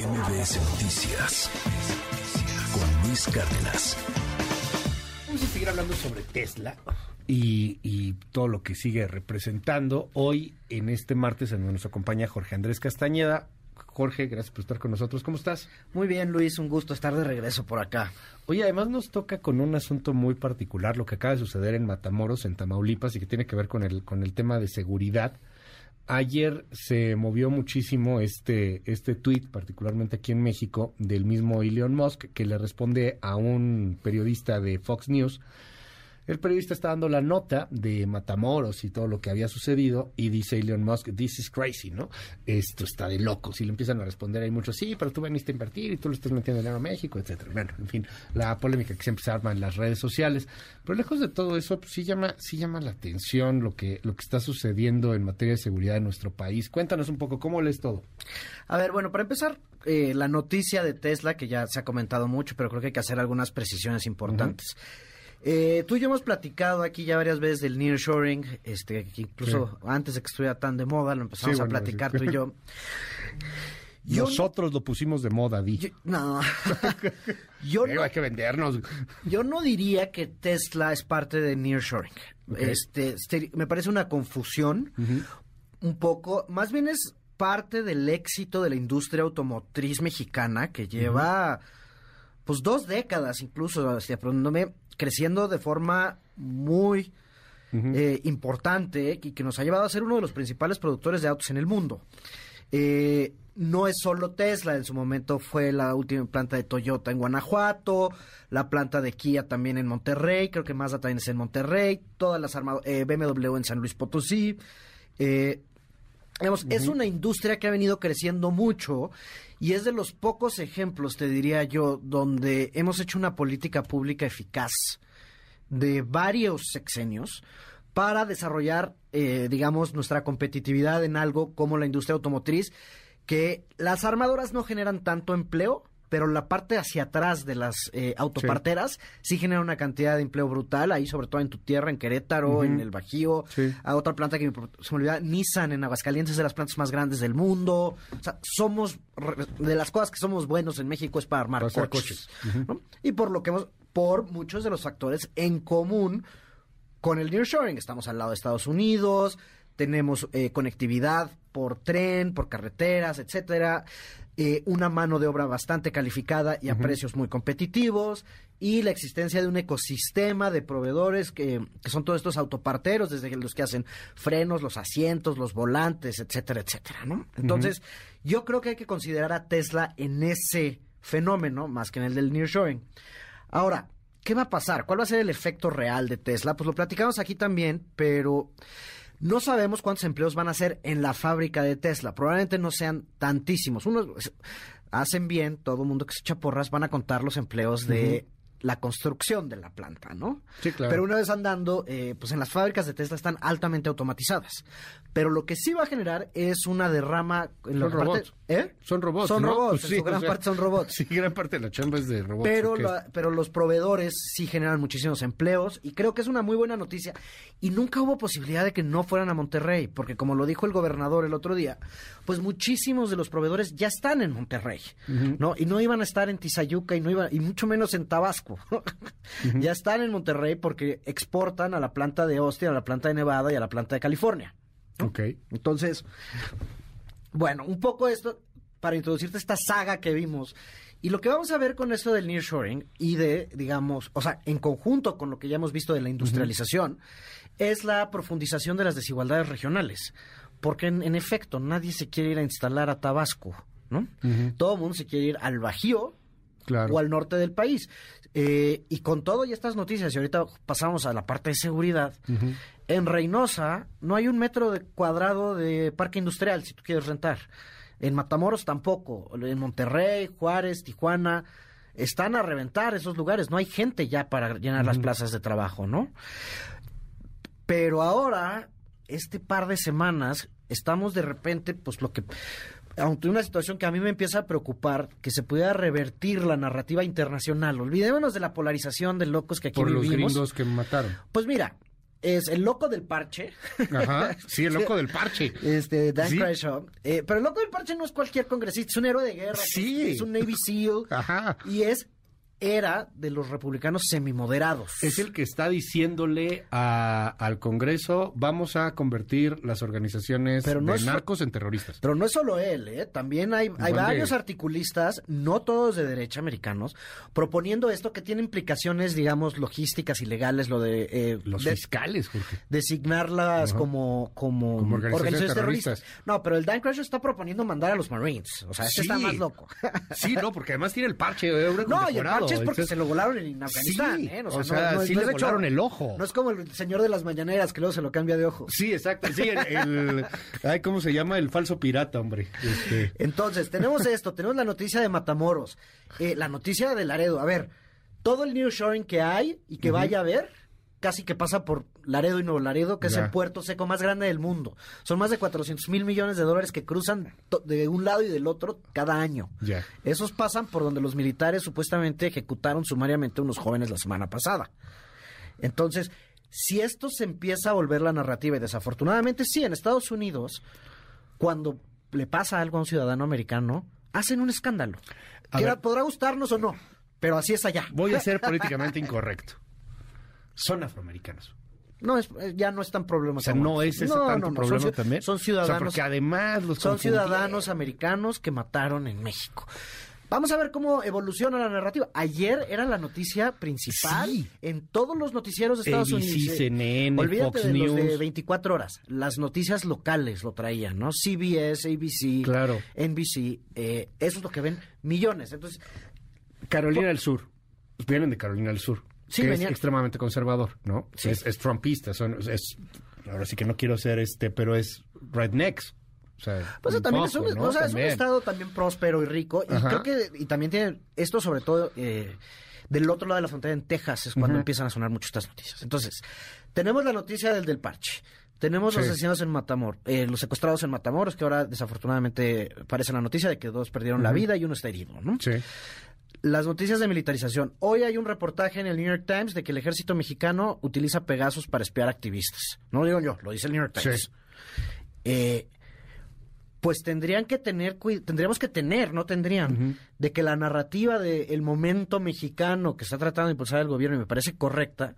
MBS Noticias con Luis Cárdenas. Vamos a seguir hablando sobre Tesla y, todo lo que sigue representando. Hoy, en este martes, en donde nos acompaña Jorge Andrés Castañeda. Jorge, gracias por estar con nosotros. ¿Cómo estás? Muy bien, Luis, un gusto estar de regreso por acá. Oye, además nos toca con un asunto muy particular, lo que acaba de suceder en Matamoros, en Tamaulipas, y que tiene que ver con el, con el tema de seguridad. Ayer se movió muchísimo este, este tweet, particularmente aquí en México, del mismo Elon Musk, que le responde a un periodista de Fox News el periodista está dando la nota de Matamoros y todo lo que había sucedido y dice Elon Musk, this is crazy, ¿no? Esto está de locos. Y le empiezan a responder hay muchos, sí, pero tú veniste a invertir y tú lo estás metiendo dinero a México, etcétera. Bueno, en fin, la polémica que siempre se arma en las redes sociales. Pero lejos de todo eso, pues, sí llama, sí llama la atención lo que, lo que está sucediendo en materia de seguridad en nuestro país. Cuéntanos un poco, ¿cómo lees todo? A ver, bueno, para empezar, eh, la noticia de Tesla, que ya se ha comentado mucho, pero creo que hay que hacer algunas precisiones importantes. Eh, tú y yo hemos platicado aquí ya varias veces del nearshoring, este, que incluso antes de que estuviera tan de moda, lo empezamos a platicar tú y yo. Nosotros lo pusimos de moda, Di. no. yo no, hay que vendernos. Yo no diría que Tesla es parte de nearshoring. Este, este, me parece una confusión un poco, más bien es parte del éxito de la industria automotriz mexicana que lleva pues dos décadas incluso hacia creciendo de forma muy eh, importante y que nos ha llevado a ser uno de los principales productores de autos en el mundo. Eh, no es solo Tesla, en su momento fue la última planta de Toyota en Guanajuato, la planta de Kia también en Monterrey, creo que Mazda también es en Monterrey, todas las armadas, eh, BMW en San Luis Potosí. Digamos, es una industria que ha venido creciendo mucho y es de los pocos ejemplos, te diría yo, donde hemos hecho una política pública eficaz de varios sexenios para desarrollar, eh, digamos, nuestra competitividad en algo como la industria automotriz, que las armadoras no generan tanto empleo, pero la parte hacia atrás de las eh, autoparteras sí. genera una cantidad de empleo brutal, ahí sobre todo en tu tierra, en Querétaro, en el Bajío, a otra planta que se me olvida, Nissan en Aguascalientes, de las plantas más grandes del mundo. O sea, somos, de las cosas que somos buenos en México es para armar coches. Y por lo que hemos, por muchos de los factores en común con el nearshoring. Estamos al lado de Estados Unidos, tenemos eh, conectividad por tren, por carreteras, etcétera, eh, una mano de obra bastante calificada y a precios muy competitivos, y la existencia de un ecosistema de proveedores que, son todos estos autoparteros, desde los que hacen frenos, los asientos, los volantes, etcétera, etcétera, ¿no? Entonces, yo creo que hay que considerar a Tesla en ese fenómeno, más que en el del nearshoring. Ahora, ¿qué va a pasar? ¿Cuál va a ser el efecto real de Tesla? Pues lo platicamos aquí también, pero no sabemos cuántos empleos van a ser en la fábrica de Tesla. Probablemente no sean tantísimos. Unos hacen bien, todo mundo que se echa porras van a contar los empleos de la construcción de la planta, ¿no? Sí, claro. Pero una vez andando, eh, pues en las fábricas de Tesla están altamente automatizadas. Pero lo que sí va a generar es una derrama en son robots. ¿Eh? Son robots. Son robots, pues en su gran parte son robots. Sí, gran parte de la chamba es de robots. Pero, pero los proveedores sí generan muchísimos empleos y creo que es una muy buena noticia. Y nunca hubo posibilidad de que no fueran a Monterrey, porque como lo dijo el gobernador el otro día, pues muchísimos de los proveedores ya están en Monterrey, ¿no? Y no iban a estar en Tizayuca y no iban, y mucho menos en Tabasco. Ya están en Monterrey porque exportan a la planta de Austin, a la planta de Nevada y a la planta de California. Ok. Entonces, bueno, un poco esto para introducirte esta saga que vimos. Y lo que vamos a ver con esto del nearshoring y de, digamos, o sea, en conjunto con lo que ya hemos visto de la industrialización, es la profundización de las desigualdades regionales. Porque en, efecto, nadie se quiere ir a instalar a Tabasco, ¿no? Todo el mundo se quiere ir al Bajío o al norte del país. Eh, y con todo y estas noticias, y ahorita pasamos a la parte de seguridad, en Reynosa no hay un metro de cuadrado de parque industrial si tú quieres rentar. En Matamoros tampoco. En Monterrey, Juárez, Tijuana, están a reventar esos lugares. No hay gente ya para llenar las plazas de trabajo, ¿no? Pero ahora, este par de semanas, estamos de repente, pues lo que aunque una situación que a mí me empieza a preocupar, que se pudiera revertir la narrativa internacional. Olvidémonos de la polarización de locos que aquí Por vivimos. los gringos que mataron. Pues mira, es el loco del parche. Ajá, sí, el loco del parche. Este, Dan Sí. Crenshaw. Eh, pero el loco del parche no es cualquier congresista, es un héroe de guerra. Sí. Es un Navy SEAL. Ajá. Y es, era de los republicanos semimoderados. Es el que está diciéndole a- al Congreso, vamos a convertir las organizaciones Pero no de es- narcos en terroristas. Pero no es solo él, ¿eh? También hay, de- varios articulistas, no todos de derecha americanos, proponiendo esto que tiene implicaciones, digamos, logísticas y legales, lo de, eh, Los de- fiscales, Jorge. designarlas Ajá. como, como, Como organizaciones terroristas. No, pero el Dan Crenshaw está proponiendo mandar a los Marines. O sea, este Sí. está más loco. Sí, no, porque además tiene el parche. eh, un No, y el condecorado, parche es porque se lo volaron en Afganistán, Sí, ¿eh? o sea, sí le de volaron el ojo. No es como el señor de las mañaneras que luego se lo cambia de ojo. Sí, exacto. Sí, el, el- ay, ¿cómo se llama? El falso pirata, hombre. Este, Entonces, tenemos esto, tenemos la noticia de Matamoros, eh, la noticia de Laredo. A ver, todo el nearshoring que hay y que vaya a haber, casi que pasa por Laredo y Nuevo Laredo, que es el puerto seco más grande del mundo. Son más de 400 mil millones de dólares que cruzan de un lado y del otro cada año. Ya. Esos pasan por donde los militares supuestamente ejecutaron sumariamente a unos jóvenes la semana pasada. Entonces, si esto se empieza a volver la narrativa, y desafortunadamente sí, en Estados Unidos, cuando le pasa algo a un ciudadano americano, hacen un escándalo. Que podrá gustarnos o no, pero así es allá. voy a ser políticamente incorrecto. Son afroamericanos. No es, eh, ya no es tan O problemático. sea, no es ese No, tanto no, no, problema son, también. Son O sea, ciudadanos. porque además los Son ciudadanos americanos que mataron en México. Vamos a ver cómo evoluciona la narrativa. Ayer era la noticia principal Sí. en todos los noticieros de Estados ABC, Unidos. CNN, Olvídate Fox de los de News. 24 horas. Las noticias locales lo traían, ¿no? CBS, ABC, Claro. NBC. eh, eso es lo que ven millones. Entonces, Carolina del Sur. Vienen de Carolina del Sur. Sí, que venían- es extremadamente conservador, ¿no? Sí. Es, es trumpista. Son, es, ahora sí que no quiero ser este, pero es rednecks. O sea, Pues un también poco, es, un, ¿no? o sea, es un estado también próspero y rico. Y Ajá. creo que y también tiene esto sobre todo eh, del otro lado de la frontera en Texas es cuando empiezan a sonar mucho estas noticias. Entonces, tenemos la noticia del del parche. Tenemos los asesinados en Matamoros, eh, los secuestrados en Matamoros, que ahora desafortunadamente aparece la noticia de que dos perdieron la vida y uno está herido, ¿no? Sí. Las noticias de militarización. Hoy hay un reportaje en el New York Times de que el ejército mexicano utiliza Pegasus para espiar activistas. No lo digo yo, lo dice el New York Times. Sí. Eh, pues tendrían que tener, tendríamos que tener, no tendrían, de que la narrativa del momento mexicano que está tratando de impulsar el gobierno y me parece correcta,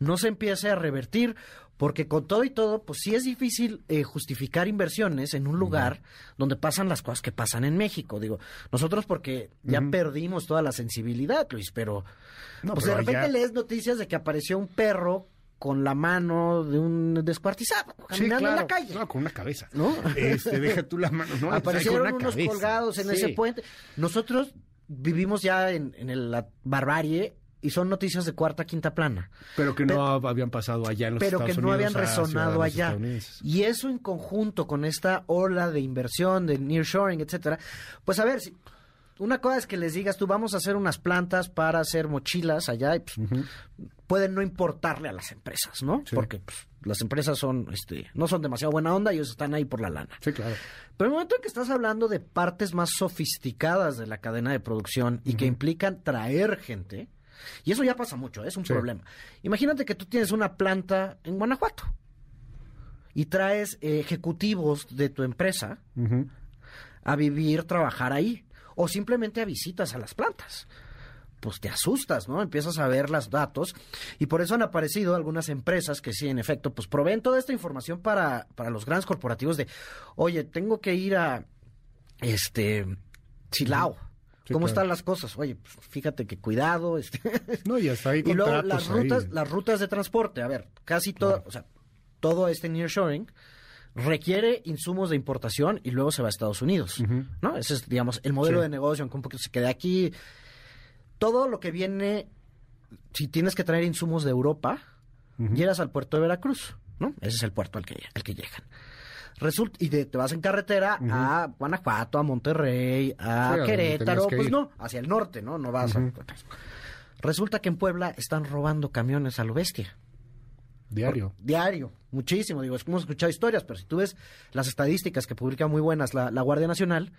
no se empiece a revertir, porque con todo y todo, pues sí es difícil eh, justificar inversiones en un lugar donde pasan las cosas que pasan en México. Digo, nosotros porque ya perdimos toda la sensibilidad, Luis, pero, No, pues de repente lees noticias de que apareció un perro con la mano de un descuartizado Sí, caminando en la calle. No, con una cabeza. ¿No? Este, deja tú la mano. No, Aparecieron una unos cabeza. colgados en Sí. ese puente. Nosotros vivimos ya en, en la barbarie y son noticias de cuarta, quinta plana. Pero que no habían pasado allá en los pero que no Unidos habían resonado allá. Y eso en conjunto con esta ola de inversión, de nearshoring, etcétera. Pues a ver, si, una cosa es que les digas tú, vamos a hacer unas plantas para hacer mochilas allá, y pues, pueden no importarle a las empresas, ¿no? Sí. Porque pues, las empresas son, este, no son demasiado buena onda y ellos están ahí por la lana. Sí, claro. Pero el momento en que estás hablando de partes más sofisticadas de la cadena de producción y que implican traer gente, y eso ya pasa mucho, ¿eh? es un Sí. problema. Imagínate que tú tienes una planta en Guanajuato y traes eh, ejecutivos de tu empresa a vivir, trabajar ahí, o simplemente a visitas a las plantas. Pues te asustas, ¿no? Empiezas a ver los datos y por eso han aparecido algunas empresas que sí, en efecto, pues proveen toda esta información para, para los grandes corporativos de, oye, tengo que ir a, este, Chilao. Sí, ¿Cómo claro. están las cosas? Oye, pues, fíjate que cuidado, este, No, y hasta ahí y luego las ahí. rutas, las rutas de transporte, a ver, casi todo, o sea, todo este nearshoring requiere insumos de importación y luego se va a Estados Unidos. ¿no? Ese es, digamos, el modelo Sí. de negocio, aunque un poquito se quede aquí. Todo lo que viene, si tienes que traer insumos de Europa, llegas al puerto de Veracruz, ¿no? Ese es el puerto al que, al que llegan. Resulta, y de- te vas en carretera a Guanajuato, a Monterrey, a Sí, Querétaro, que pues no, hacia el norte, ¿no? No vas a... Resulta que en Puebla están robando camiones a lo bestia. Diario. Diario, muchísimo. Digo, hemos escuchado historias, pero si tú ves las estadísticas que publica muy buenas la, la Guardia Nacional,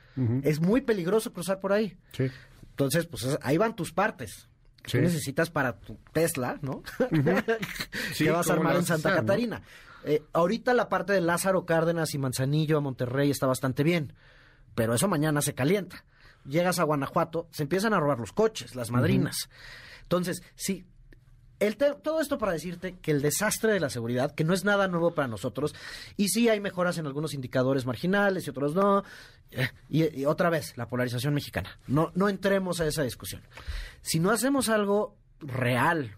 es muy peligroso cruzar por ahí. Sí. Entonces, pues es- ahí van tus partes. que Sí. tú necesitas para tu Tesla, ¿no? Sí, que vas a ¿cómo armar en Santa no? Catarina. Eh, ahorita la parte de Lázaro Cárdenas y Manzanillo a Monterrey está bastante bien, pero eso mañana se calienta. Llegas a Guanajuato, se empiezan a robar los coches, las madrinas. Entonces, sí, el todo esto para decirte que el desastre de la seguridad, que no es nada nuevo para nosotros, y sí hay mejoras en algunos indicadores marginales y otros no, y, y otra vez, la polarización mexicana. No, no entremos a esa discusión. Si no hacemos algo real,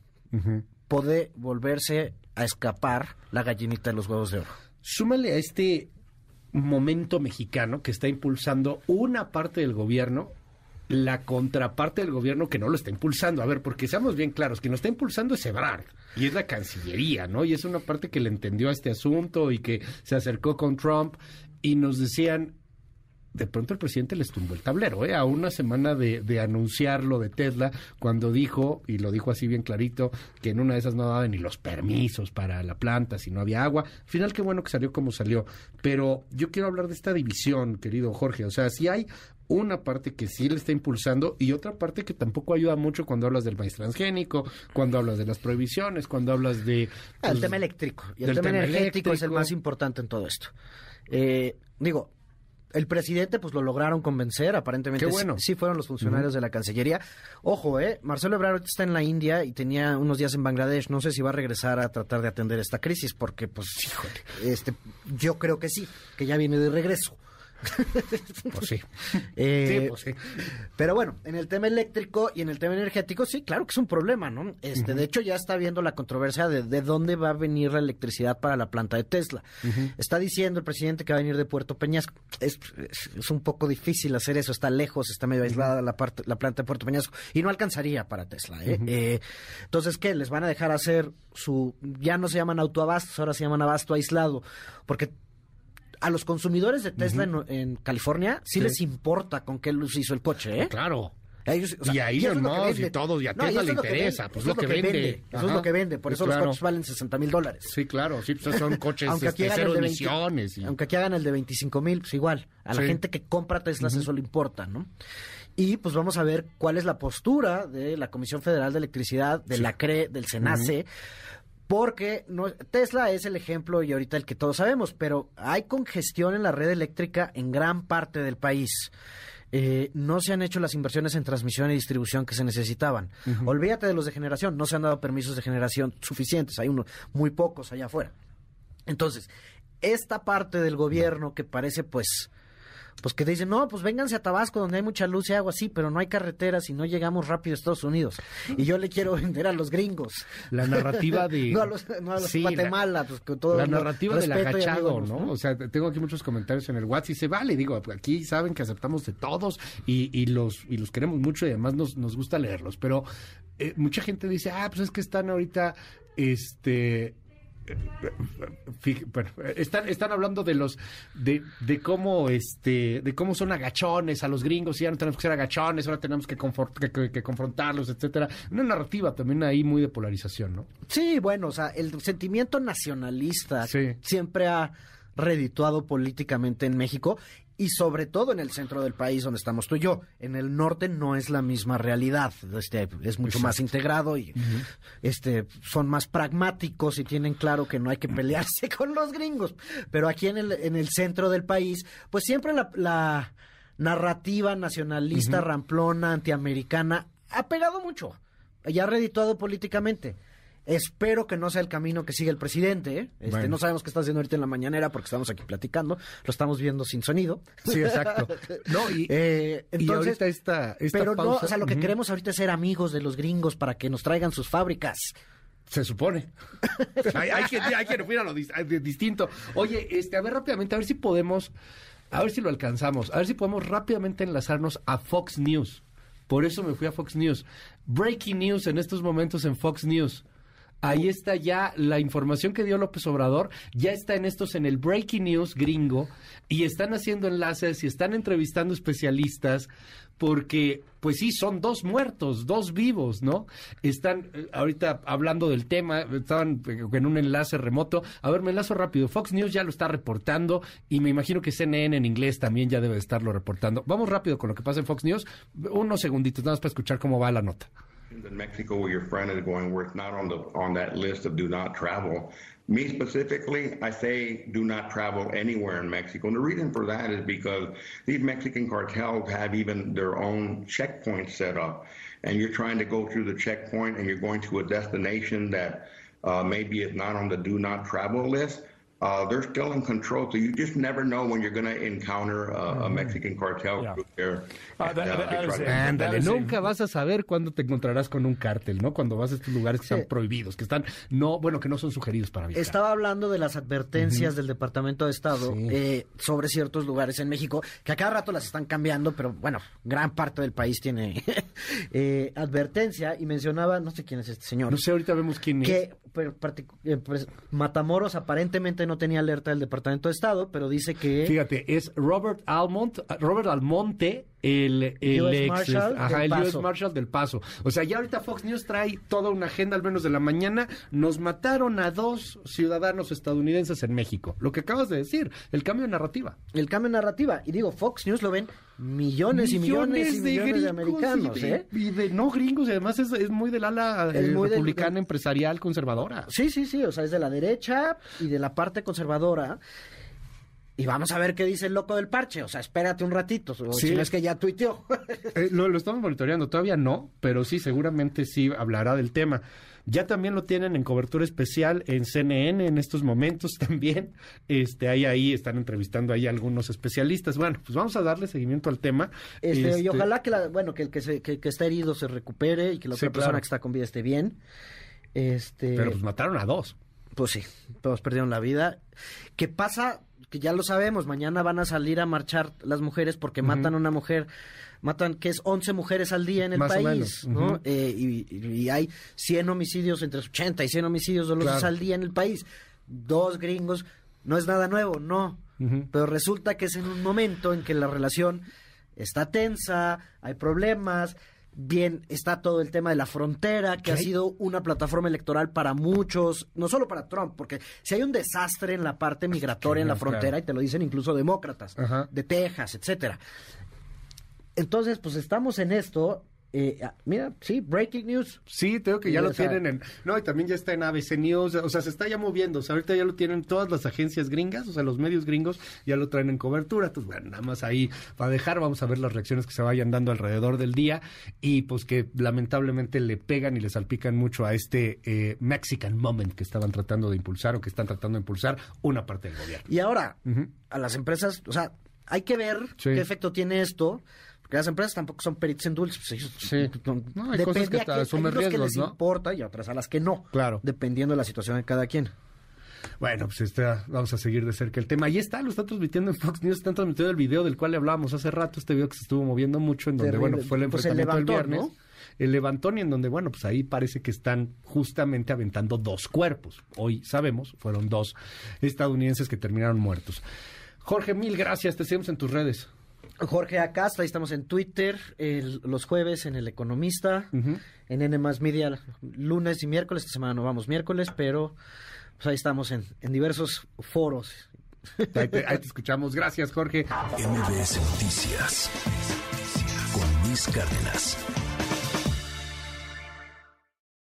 puede volverse a escapar la gallinita de los huevos de oro. Súmale a este momento mexicano que está impulsando una parte del gobierno, la contraparte del gobierno que no lo está impulsando. A ver, porque seamos bien claros, quien lo está impulsando es Ebrard y es la Cancillería, ¿no? Y es una parte que le entendió a este asunto y que se acercó con Trump y nos decían, de pronto el presidente les tumbó el tablero, ¿eh? A una semana de, de anunciar lo de Tesla, cuando dijo, y lo dijo así bien clarito, que en una de esas no daban ni los permisos para la planta si no había agua. Al final, qué bueno que salió como salió. Pero yo quiero hablar de esta división, querido Jorge. O sea, si hay una parte que sí le está impulsando y otra parte que tampoco ayuda mucho cuando hablas del maíz transgénico, cuando hablas de las prohibiciones, cuando hablas de... el pues, tema eléctrico y el tema, tema energético es el más importante en todo esto. Eh, digo, el presidente pues lo lograron convencer, aparentemente Qué bueno. sí, fueron los funcionarios de la Cancillería. Ojo, eh, Marcelo Ebrard está en la India y tenía unos días en Bangladesh, no sé si va a regresar a tratar de atender esta crisis porque pues este yo creo que sí, que ya viene de regreso. Pues sí. Eh, Sí, pues sí. Pero bueno, en el tema eléctrico y en el tema energético, sí, claro que es un problema, ¿no? Este, De hecho, ya está viendo la controversia de, de dónde va a venir la electricidad para la planta de Tesla. Está diciendo el presidente que va a venir de Puerto Peñasco. Es, es, es un poco difícil hacer eso, está lejos, está medio aislada la, parte, la planta de Puerto Peñasco y no alcanzaría para Tesla. ¿eh? Eh, entonces, ¿qué? ¿Les van a dejar hacer su... ya no se llaman autoabastos, ahora se llaman abasto aislado? Porque a los consumidores de Tesla en, en California sí, Sí. les importa con qué luz hizo el coche, ¿eh? Claro. Ellos, o sea, Y a eso es Elon Musk y vende. todo, y a No, Tesla le interesa, vende, pues lo que vende. Eso es lo que vende, por eso claro. los coches valen 60 mil dólares. Sí, claro, sí, pues son coches Aunque este, cero de 20 emisiones. y- aunque aquí hagan el de 25 mil, pues igual. A la Sí. gente que compra Teslas eso le importa, ¿no? Y pues vamos a ver cuál es la postura de la Comisión Federal de Electricidad, de la CRE, del SENACE, porque no, Tesla es el ejemplo y ahorita el que todos sabemos, pero hay congestión en la red eléctrica en gran parte del país. Eh, no se han hecho las inversiones en transmisión y distribución que se necesitaban. Olvídate de los de generación, no se han dado permisos de generación suficientes, hay unos muy pocos allá afuera. Entonces, esta parte del gobierno que parece pues pues que dicen, no, pues vénganse a Tabasco donde hay mucha luz y agua, sí, pero no hay carreteras y no llegamos rápido a Estados Unidos. Y yo le quiero vender a los gringos. La narrativa de... no a los, no a los Sí, la- Guatemala, pues con todo la el narrativa del agachado, amigos, ¿no? O sea, tengo aquí muchos comentarios en el WhatsApp y se vale, digo, aquí saben que aceptamos de todos y, y los y los queremos mucho y además nos, nos gusta leerlos, pero eh, mucha gente dice, ah, pues es que están ahorita, este... bueno, están, están hablando de los de, de cómo este de cómo son agachones a los gringos y ya no tenemos que ser agachones ahora tenemos que, confort- que- que- que confrontarlos etcétera una narrativa también ahí muy de polarización no Sí, bueno, o sea, el sentimiento nacionalista Sí. siempre ha redituado políticamente en México y sobre todo en el centro del país donde estamos tú y yo. En el norte no es la misma realidad, este, es mucho más integrado y este, son más pragmáticos y tienen claro que no hay que pelearse con los gringos. Pero aquí en el, en el centro del país, pues siempre la, la narrativa nacionalista, ramplona, antiamericana, ha pegado mucho y ha redituado políticamente. Espero que no sea el camino que sigue el presidente. ¿eh? Este, Bueno. No sabemos qué está haciendo ahorita en la mañanera porque estamos aquí platicando. Lo estamos viendo sin sonido. sí exacto no y, Eh, y entonces, ahorita esta, esta pero no, o sea, lo que queremos ahorita es ser amigos de los gringos para que nos traigan sus fábricas. Se supone. hay, hay que, hay que ir a lo a- distinto. Oye, este, a ver rápidamente, a ver si podemos, a ver si lo alcanzamos, a ver si podemos rápidamente enlazarnos a Fox News. Por eso me fui a Fox News. Breaking news en estos momentos en Fox News. Ahí está ya la información que dio López Obrador, ya está en estos en el Breaking News gringo y están haciendo enlaces y están entrevistando especialistas porque pues sí son dos muertos, dos vivos, ¿no? Están eh, ahorita hablando del tema, estaban eh, en un enlace remoto. A ver, me enlazo rápido. Fox News ya lo está reportando y me imagino que CNN en inglés también ya debe de estarlo reportando. Vamos rápido con lo que pasa en Fox News. Unos segunditos nada más para escuchar cómo va la nota. In Mexico, where your friend is going, where it's not on the on that list of do not travel. Me specifically, I say do not travel anywhere in Mexico. And the reason for that is because these Mexican cartels have even their own checkpoints set up. And you're trying to go through the checkpoint and you're going to a destination that uh, maybe is not on the do not travel list. Uh, they're still in control, so you just never know when you're going to encounter uh, a Mexican cartel Yeah. group there. Ah, that- And, uh, that Ándale, nunca vas a saber cuándo te encontrarás con un cártel, ¿no? Cuando vas a estos lugares que Sí. están prohibidos, que están, no, bueno, que no son sugeridos para viajar. Estaba hablando de las advertencias del Departamento de Estado Sí. eh, sobre ciertos lugares en México, que a cada rato las están cambiando, pero bueno, gran parte del país tiene eh, advertencia y mencionaba, no sé quién es este señor, No sé, ahorita vemos quién es. que eh, pues, Matamoros aparentemente no tenía alerta del Departamento de Estado, pero dice que... Fíjate, es Robert Almont, Robert Almonte, el, el US ex, Marshal ajá, el US Paso. Marshal del Paso. O sea, ya ahorita Fox News trae toda una agenda, al menos de la mañana. Nos mataron a dos ciudadanos estadounidenses en México. Lo que acabas de decir, el cambio de narrativa. el cambio de narrativa. Y digo, Fox News lo ven millones, y millones y millones de gringos americanos, y de, ¿eh? y de no gringos, y además es, es muy del ala eh, muy del- republicana, empresarial, conservadora. Sí, sí, sí, o sea, es de la derecha y de la parte conservadora. Y vamos a ver qué dice el loco del parche. O sea, espérate un ratito. Sí. si no es que ya tuiteó. Eh, lo, lo estamos monitoreando, todavía no, pero sí, seguramente sí hablará del tema. Ya también lo tienen en cobertura especial en CNN en estos momentos también. Este, ahí, ahí están entrevistando ahí a algunos especialistas. Bueno, pues vamos a darle seguimiento al tema. Este, Este, Y ojalá que, la, bueno, que el que, se, que, que está herido se recupere y que la Sí, otra persona claro. que está con vida esté bien. Este, Pero pues mataron a dos. Pues sí, todos perdieron la vida. ¿Qué pasa? Que ya lo sabemos, mañana van a salir a marchar las mujeres porque matan a una mujer, matan que es 11 mujeres al día en el Más o país, menos, ¿no? ujú. Eh, y, y hay 100 homicidios, entre 80 y 100 homicidios dolosos Claro. al día en el país. Dos gringos, no es nada nuevo, no. Pero resulta que es en un momento en que la relación está tensa, hay problemas, bien está todo el tema de la frontera, que ha sido una plataforma electoral para muchos, no solo para Trump, porque si hay un desastre en la parte migratoria en la frontera, claro. y te lo dicen incluso demócratas, Ajá. de Texas, etcétera. Entonces, pues estamos en esto. Eh, ah, mira, sí, breaking news. Sí, tengo que ya lo tienen en... No, y también ya está en ABC News, o sea, se está ya moviendo, o sea, ahorita ya lo tienen todas las agencias gringas, o sea, los medios gringos ya lo traen en cobertura, entonces, bueno, nada más ahí para dejar, vamos a ver las reacciones que se vayan dando alrededor del día y pues que lamentablemente le pegan y le salpican mucho a este eh, Mexican Moment que estaban tratando de impulsar o que están tratando de impulsar una parte del gobierno. Y ahora, a las empresas, o sea, hay que ver Sí. qué efecto tiene esto. Porque las empresas tampoco son peritos en dulces. Pues ellos, Sí. No, hay cosas que asumen que riesgos, les ¿no? importa y otras a las que no. Claro. Dependiendo de la situación de cada quien. Bueno, pues está, vamos a seguir de cerca el tema. Ahí está, lo están transmitiendo en Fox News, están transmitiendo el video del cual le hablábamos hace rato, este video que se estuvo moviendo mucho, en donde, Terrible. bueno, fue el Pues el enfrentamiento levantón, del viernes. ¿no? El levantón y en donde, bueno, pues ahí parece que están justamente aventando dos cuerpos. Hoy sabemos, fueron dos estadounidenses que terminaron muertos. Jorge, mil gracias, te seguimos en tus redes. Jorge Acasta, ahí estamos en Twitter, el- los jueves en El Economista, en N más Media lunes y miércoles. Esta semana no vamos miércoles, pero pues ahí estamos en, en diversos foros. Ahí te, ahí te escuchamos. Gracias, Jorge. MBS Noticias con Luis Cárdenas.